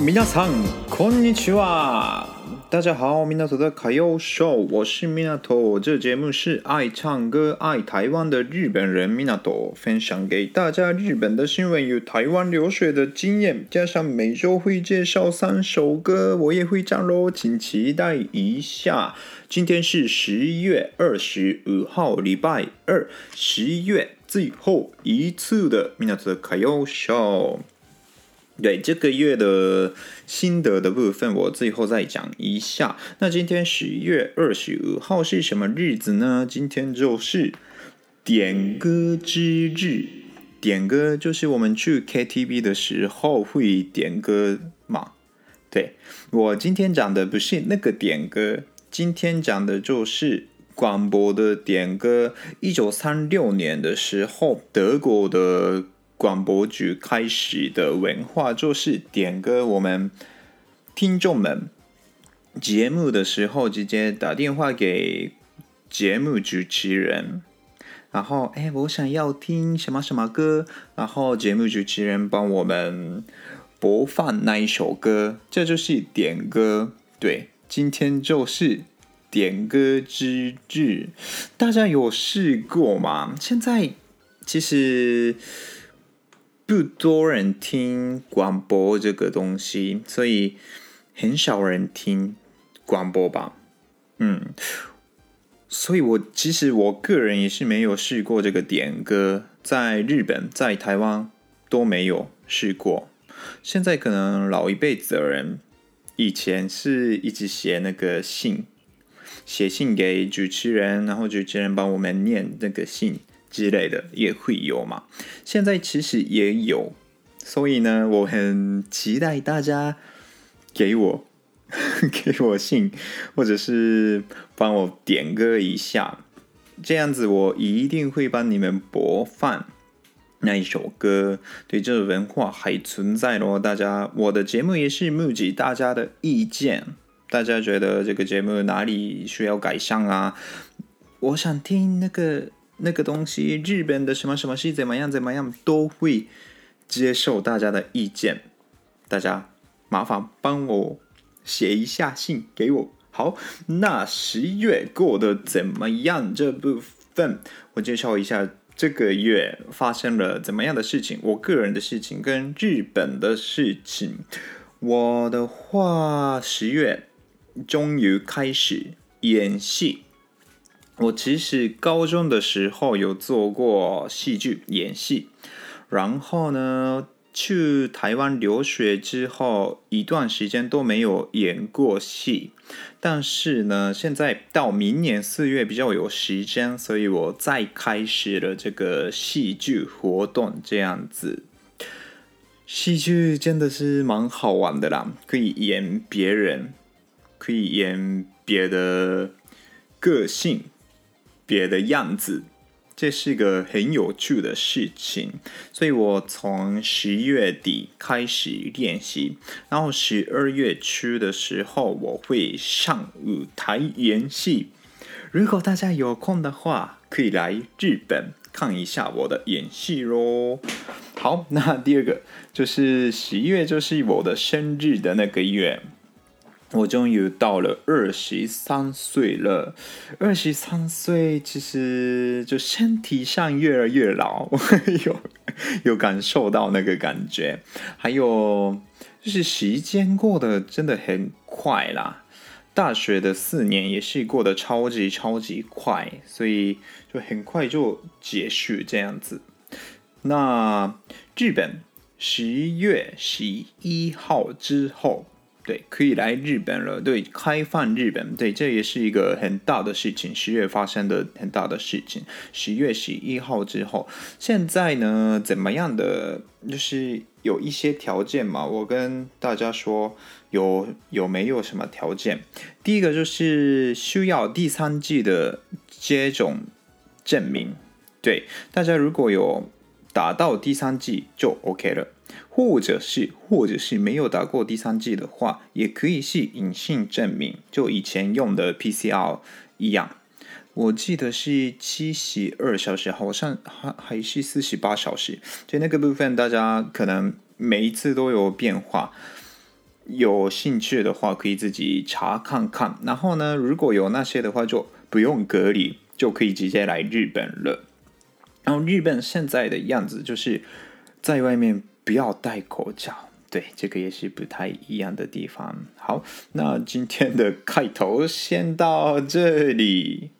皆さん、こんにちは。大家好，米纳托的卡要秀，我是米纳托。这节目是爱唱歌、爱台湾的日本人米纳托分享给大家日本的新闻与台湾留学的经验，加上每周会介绍三首歌，我也会唱喽，请期待一下。今天是十一月二十五号，礼拜二，十一月最后一次的米纳托的卡要秀。 对这个月的心得的部分，我最后再讲一下。那今天十月二十五号是什么日子呢？今天就是点歌之日。点歌就是我们去 KTV 的时候会点歌嘛。对，我今天讲的不是那个点歌，今天讲的就是广播的点歌。一九三六年的时候，德国的。广播局开始的文化就是点歌，我们听众们节目的时候直接打电话给节目主持人，然后哎，我想要听什么什么歌，然后节目主持人帮我们播放那一首歌，这就是点歌。对，今天就是点歌之日，大家有试过吗？现在其实。不多人听广播这个东西，所以很少人听广播吧。嗯，所以我其实我个人也是没有试过这个点歌，在日本、在台湾都没有试过。现在可能老一辈子的人，以前是一直写那个信，写信给主持人，然后主持人帮我们念那个信。之类的也会有嘛，现在其实也有，所以呢，我很期待大家给我 给我信，或者是帮我点歌一下，这样子我一定会帮你们播放那一首歌。对，这个文化还存在咯，大家，我的节目也是募集大家的意见，大家觉得这个节目哪里需要改善啊？我想听那个。那个东西，日本的什么什么是怎么样怎么样，都会接受大家的意见。大家麻烦帮我写一下信给我。好，那十月过得怎么样？这部分我介绍一下这个月发生了怎么样的事情，我个人的事情跟日本的事情。我的话，十月终于开始演戏。我其实高中的时候有做过戏剧演戏，然后呢，去台湾留学之后一段时间都没有演过戏，但是呢，现在到明年四月比较有时间，所以我再开始了这个戏剧活动，这样子。戏剧真的是蛮好玩的啦，可以演别人，可以演别的个性。别的样子，这是个很有趣的事情，所以我从十一月底开始练习，然后十二月初的时候我会上舞台演戏。如果大家有空的话，可以来日本看一下我的演戏喽。好，那第二个就是十一月，就是我的生日的那个月。我终于到了二十三岁了，二十三岁其实就身体上越来越老，有有感受到那个感觉，还有就是时间过得真的很快啦。大学的四年也是过得超级超级快，所以就很快就结束这样子。那日本十月十一号之后。对，可以来日本了。对，开放日本，对，这也是一个很大的事情。十月发生的很大的事情，十月十一号之后，现在呢，怎么样的？就是有一些条件嘛。我跟大家说，有有没有什么条件？第一个就是需要第三剂的接种证明。对，大家如果有打到第三剂就 OK 了。或者是，或者是没有打过第三剂的话，也可以是隐性证明，就以前用的 PCR 一样。我记得是七十二小时，好像还还是四十八小时。就那个部分，大家可能每一次都有变化。有兴趣的话，可以自己查看看。然后呢，如果有那些的话，就不用隔离，就可以直接来日本了。然后日本现在的样子，就是在外面。不要戴口罩，对，这个也是不太一样的地方。好，那今天的开头先到这里。